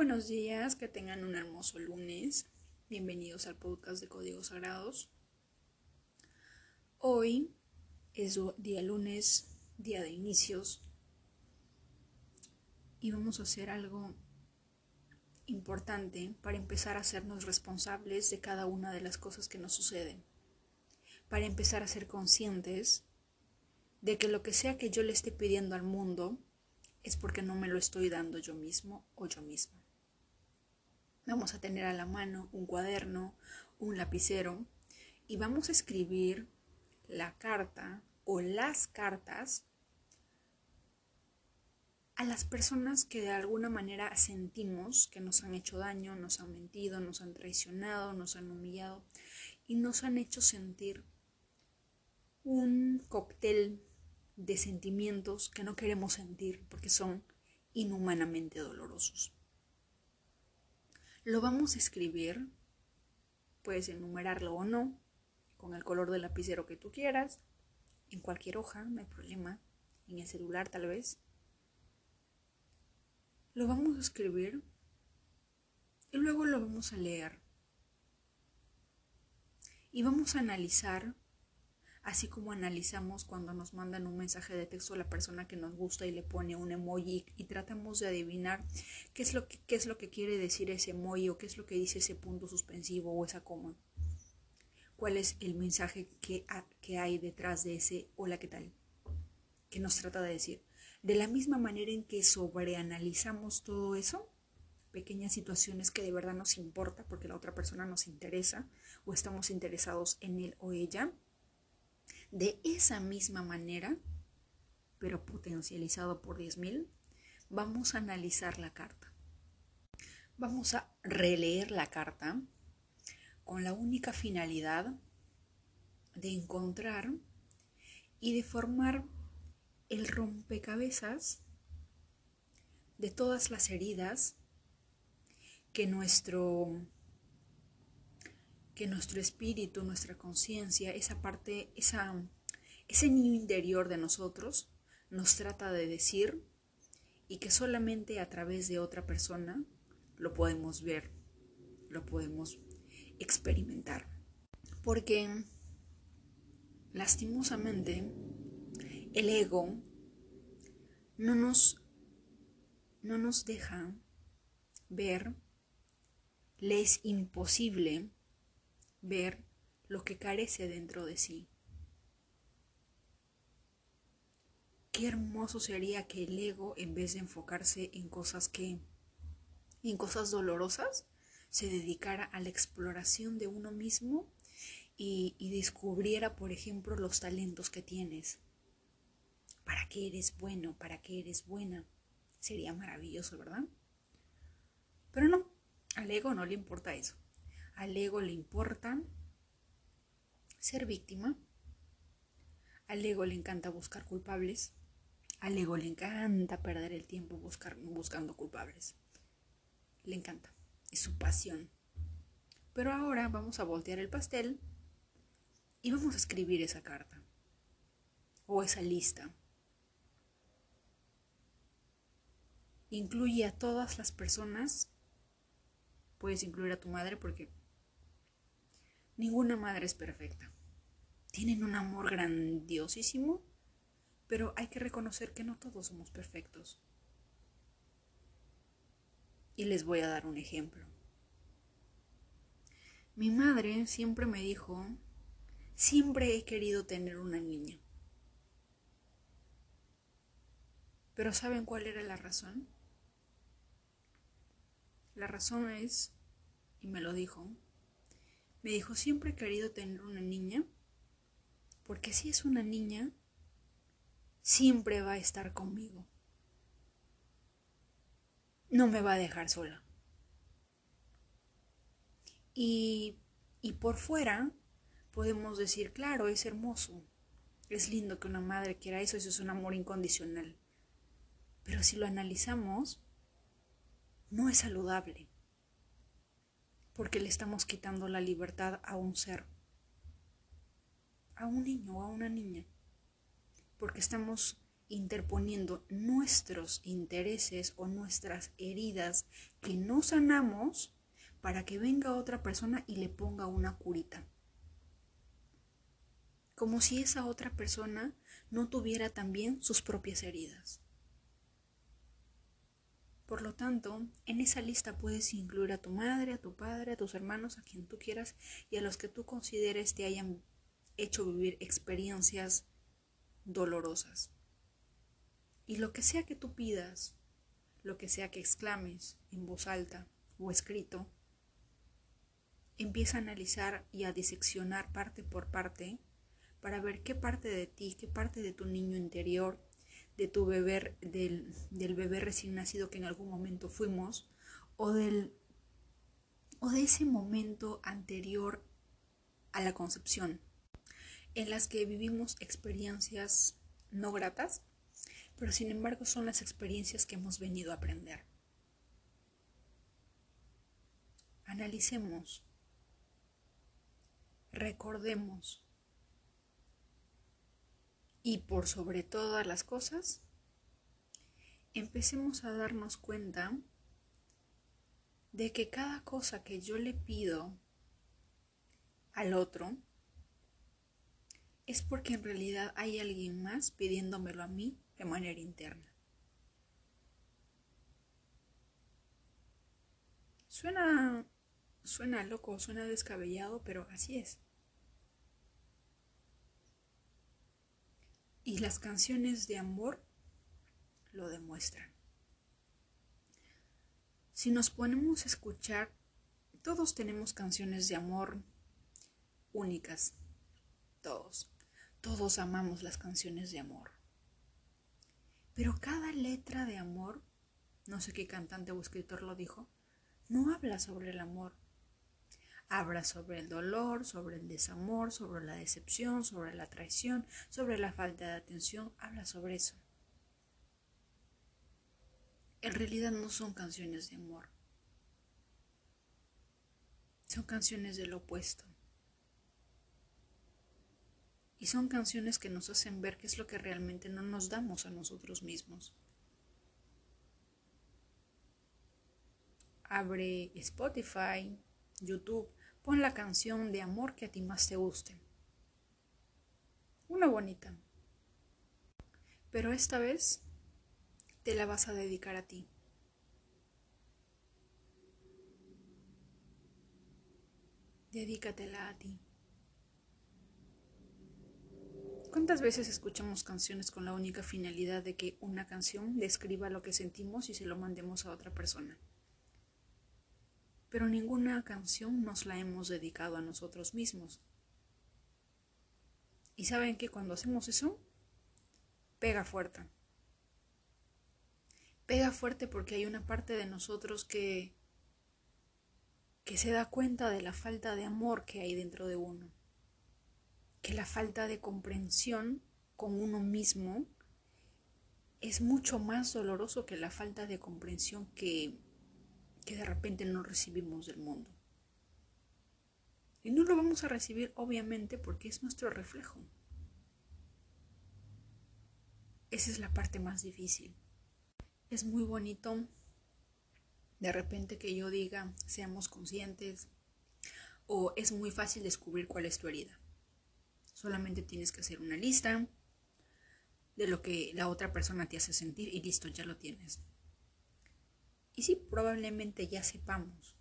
Buenos días, que tengan un hermoso lunes. Bienvenidos al podcast de Códigos Sagrados. Hoy es día lunes, día de inicios, y vamos a hacer algo importante para empezar a hacernos responsables de cada una de las cosas que nos suceden, para empezar a ser conscientes de que lo que sea que yo le esté pidiendo al mundo es porque no me lo estoy dando yo mismo o yo misma. Vamos a tener a la mano un cuaderno, un lapicero y vamos a escribir la carta o las cartas a las personas que de alguna manera sentimos que nos han hecho daño, nos han mentido, nos han traicionado, nos han humillado y nos han hecho sentir un cóctel de sentimientos que no queremos sentir porque son inhumanamente dolorosos. Lo vamos a escribir, puedes enumerarlo o no, con el color del lapicero que tú quieras, en cualquier hoja, no hay problema, en el celular tal vez. Lo vamos a escribir y luego lo vamos a leer. Y vamos a analizar así como analizamos cuando nos mandan un mensaje de texto a la persona que nos gusta y le pone un emoji y tratamos de adivinar qué es lo que, qué es lo que quiere decir ese emoji o qué es lo que dice ese punto suspensivo o esa coma. ¿Cuál es el mensaje que, que hay detrás de ese hola, ¿qué tal? que nos trata de decir. De la misma manera en que sobreanalizamos todo eso, pequeñas situaciones que de verdad nos importa porque la otra persona nos interesa o estamos interesados en él o ella, de esa misma manera, pero potencializado por 10.000, vamos a analizar la carta. Vamos a releer la carta con la única finalidad de encontrar y de formar el rompecabezas de todas las heridas que nuestro que nuestro espíritu, nuestra conciencia, esa parte, esa, ese niño interior de nosotros nos trata de decir y que solamente a través de otra persona lo podemos ver, lo podemos experimentar. Porque lastimosamente el ego no nos, no nos deja ver, le es imposible ver lo que carece dentro de sí. Qué hermoso sería que el ego, en vez de enfocarse en cosas que, en cosas dolorosas, se dedicara a la exploración de uno mismo y, y descubriera, por ejemplo, los talentos que tienes. ¿Para qué eres bueno? ¿Para qué eres buena? Sería maravilloso, ¿verdad? Pero no, al ego no le importa eso. Al ego le importa ser víctima. Al ego le encanta buscar culpables. Al ego le encanta perder el tiempo buscando culpables. Le encanta. Es su pasión. Pero ahora vamos a voltear el pastel y vamos a escribir esa carta o esa lista. Incluye a todas las personas. Puedes incluir a tu madre porque Ninguna madre es perfecta. Tienen un amor grandiosísimo, pero hay que reconocer que no todos somos perfectos. Y les voy a dar un ejemplo. Mi madre siempre me dijo, siempre he querido tener una niña. Pero ¿saben cuál era la razón? La razón es, y me lo dijo, me dijo, siempre he querido tener una niña, porque si es una niña, siempre va a estar conmigo. No me va a dejar sola. Y, y por fuera podemos decir, claro, es hermoso, es lindo que una madre quiera eso, eso es un amor incondicional. Pero si lo analizamos, no es saludable porque le estamos quitando la libertad a un ser, a un niño o a una niña, porque estamos interponiendo nuestros intereses o nuestras heridas que no sanamos para que venga otra persona y le ponga una curita. Como si esa otra persona no tuviera también sus propias heridas. Por lo tanto, en esa lista puedes incluir a tu madre, a tu padre, a tus hermanos, a quien tú quieras y a los que tú consideres te hayan hecho vivir experiencias dolorosas. Y lo que sea que tú pidas, lo que sea que exclames en voz alta o escrito, empieza a analizar y a diseccionar parte por parte para ver qué parte de ti, qué parte de tu niño interior, de tu bebé, del, del bebé recién nacido que en algún momento fuimos, o del o de ese momento anterior a la concepción, en las que vivimos experiencias no gratas, pero sin embargo son las experiencias que hemos venido a aprender. Analicemos, recordemos y por sobre todas las cosas, empecemos a darnos cuenta de que cada cosa que yo le pido al otro es porque en realidad hay alguien más pidiéndomelo a mí de manera interna. Suena, suena loco, suena descabellado, pero así es. Y las canciones de amor lo demuestran. Si nos ponemos a escuchar, todos tenemos canciones de amor únicas. Todos. Todos amamos las canciones de amor. Pero cada letra de amor, no sé qué cantante o escritor lo dijo, no habla sobre el amor. Habla sobre el dolor, sobre el desamor, sobre la decepción, sobre la traición, sobre la falta de atención. Habla sobre eso. En realidad no son canciones de amor. Son canciones del opuesto. Y son canciones que nos hacen ver qué es lo que realmente no nos damos a nosotros mismos. Abre Spotify, YouTube, pon la canción de amor que a ti más te guste. Una bonita. Pero esta vez te la vas a dedicar a ti. Dedícatela a ti. ¿Cuántas veces escuchamos canciones con la única finalidad de que una canción describa lo que sentimos y se lo mandemos a otra persona? Pero ninguna canción nos la hemos dedicado a nosotros mismos. Y saben que cuando hacemos eso, pega fuerte. Pega fuerte porque hay una parte de nosotros que que se da cuenta de la falta de amor que hay dentro de uno que la falta de comprensión con uno mismo es mucho más doloroso que la falta de comprensión que, que de repente no recibimos del mundo. Y no lo vamos a recibir obviamente porque es nuestro reflejo. Esa es la parte más difícil. Es muy bonito de repente que yo diga seamos conscientes o es muy fácil descubrir cuál es tu herida. Solamente tienes que hacer una lista de lo que la otra persona te hace sentir y listo, ya lo tienes. Y sí, probablemente ya sepamos,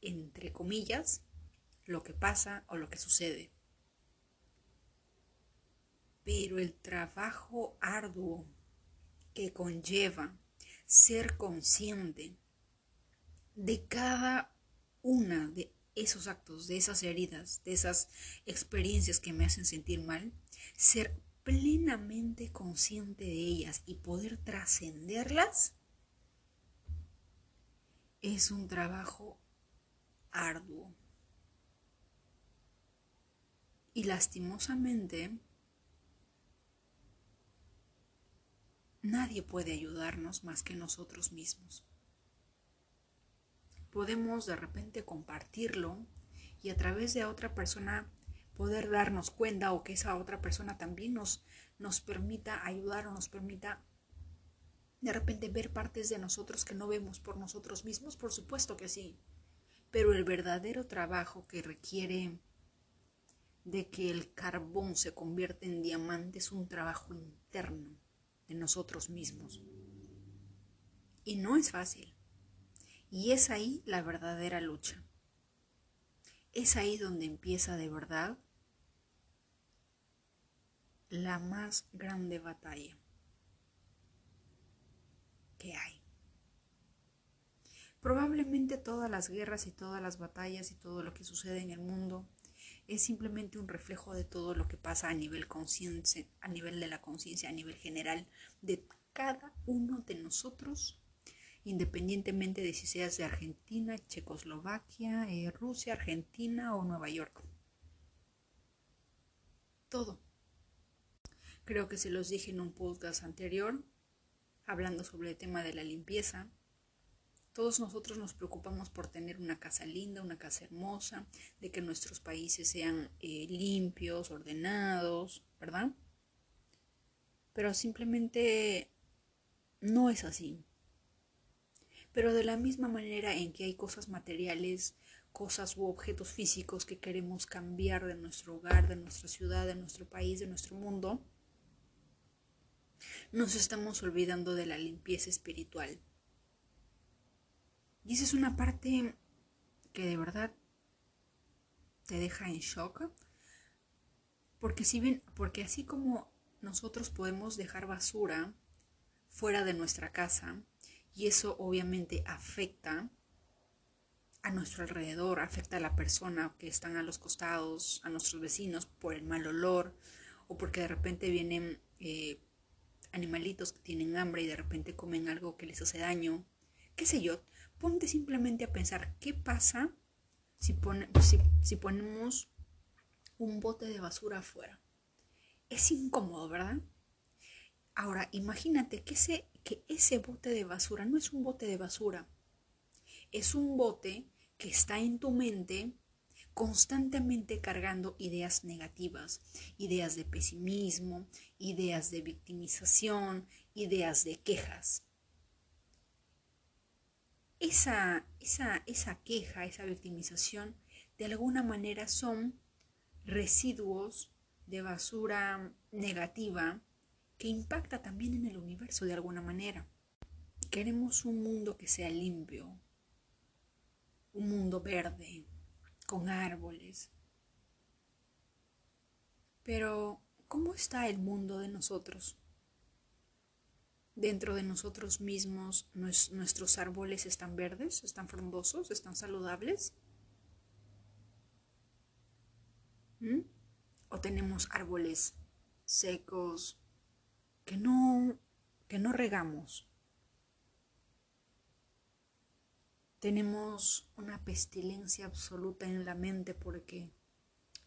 entre comillas, lo que pasa o lo que sucede. Pero el trabajo arduo que conlleva ser consciente de cada una de esos actos, de esas heridas, de esas experiencias que me hacen sentir mal, ser plenamente consciente de ellas y poder trascenderlas, es un trabajo arduo. Y lastimosamente, nadie puede ayudarnos más que nosotros mismos podemos de repente compartirlo y a través de otra persona poder darnos cuenta o que esa otra persona también nos, nos permita ayudar o nos permita de repente ver partes de nosotros que no vemos por nosotros mismos, por supuesto que sí. Pero el verdadero trabajo que requiere de que el carbón se convierta en diamante es un trabajo interno de nosotros mismos. Y no es fácil. Y es ahí la verdadera lucha. Es ahí donde empieza de verdad la más grande batalla hay. Probablemente todas las guerras y todas las batallas y todo lo que sucede en el mundo es simplemente un reflejo de todo lo que pasa a nivel conciencia, a nivel de la conciencia, a nivel general de cada uno de nosotros, independientemente de si seas de Argentina, Checoslovaquia, eh, Rusia, Argentina o Nueva York. Todo. Creo que se los dije en un podcast anterior, hablando sobre el tema de la limpieza. Todos nosotros nos preocupamos por tener una casa linda, una casa hermosa, de que nuestros países sean eh, limpios, ordenados, ¿verdad? Pero simplemente no es así. Pero de la misma manera en que hay cosas materiales, cosas u objetos físicos que queremos cambiar de nuestro hogar, de nuestra ciudad, de nuestro país, de nuestro mundo, nos estamos olvidando de la limpieza espiritual. Y esa es una parte que de verdad te deja en shock. Porque si bien, porque así como nosotros podemos dejar basura fuera de nuestra casa, y eso obviamente afecta a nuestro alrededor, afecta a la persona que están a los costados, a nuestros vecinos por el mal olor, o porque de repente vienen eh, animalitos que tienen hambre y de repente comen algo que les hace daño, qué sé yo, ponte simplemente a pensar qué pasa si, si, ponemos un bote de basura afuera. Es incómodo, ¿verdad? Ahora, imagínate que ese, que ese bote de basura no es un bote de basura, es un bote que está en tu mente constantemente cargando ideas negativas, ideas de pesimismo, ideas de victimización, ideas de quejas esa, esa, esa queja, esa victimización, de alguna manera son residuos de basura negativa que impacta también en el universo de alguna manera. Queremos un mundo que sea limpio, un mundo verde, con árboles. Pero, ¿cómo está el mundo de nosotros? dentro de nosotros mismos nuestros árboles están verdes, están frondosos, están saludables? ¿Mm? ¿O tenemos árboles secos que no, que no regamos? Tenemos una pestilencia absoluta en la mente porque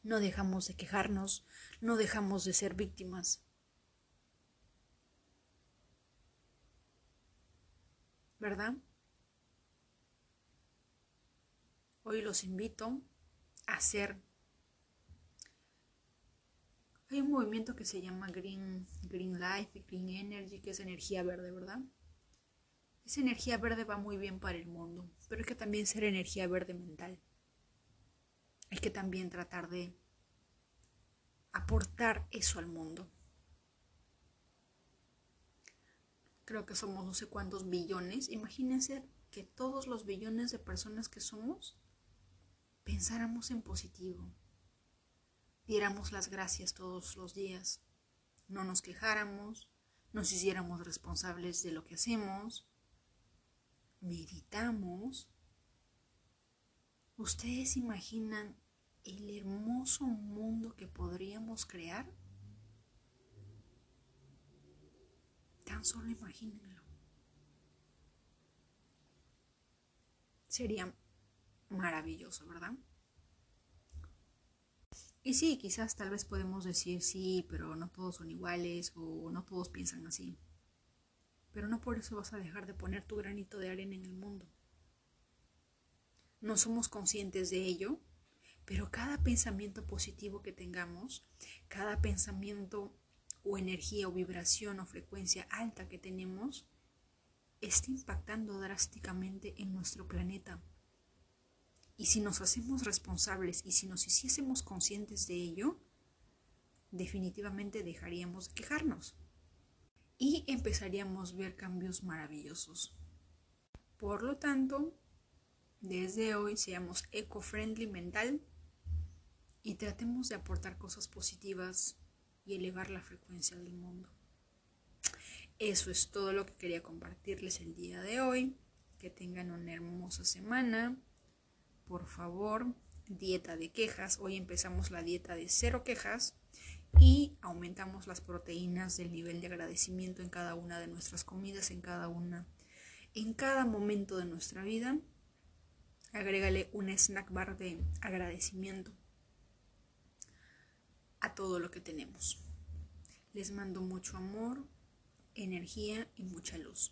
no dejamos de quejarnos, no dejamos de ser víctimas. ¿verdad? Hoy los invito a hacer. Hay un movimiento que se llama Green, Green Life, Green Energy, que es energía verde, ¿verdad? Esa energía verde va muy bien para el mundo, pero hay que también ser energía verde mental. Hay que también tratar de aportar eso al mundo. creo que somos no sé cuántos billones, imagínense que todos los billones de personas que somos pensáramos en positivo, diéramos las gracias todos los días, no nos quejáramos, nos hiciéramos responsables de lo que hacemos, meditamos. ¿Ustedes imaginan el hermoso mundo que podríamos crear? Tan solo imagínenlo. Sería maravilloso, ¿verdad? Y sí, quizás tal vez podemos decir sí, pero no todos son iguales o no todos piensan así. Pero no por eso vas a dejar de poner tu granito de arena en el mundo. No somos conscientes de ello, Pero cada pensamiento positivo que tengamos, cada pensamiento o energía o vibración o frecuencia alta que tenemos, está impactando drásticamente en nuestro planeta. Y si nos hacemos responsables y si nos hiciésemos conscientes de ello, definitivamente dejaríamos de quejarnos y empezaríamos a ver cambios maravillosos. Por lo tanto, desde hoy seamos eco-friendly mental y tratemos de aportar cosas positivas y elevar la frecuencia del mundo. Eso es todo lo que quería compartirles el día de hoy. Que tengan una hermosa semana. Por favor, dieta de quejas. Hoy empezamos la dieta de cero quejas y aumentamos las proteínas del nivel de agradecimiento en cada una de nuestras comidas, en cada una, en cada momento de nuestra vida. Agrégale un snack bar de agradecimiento a todo lo que tenemos. Les mando mucho amor, energía y mucha luz.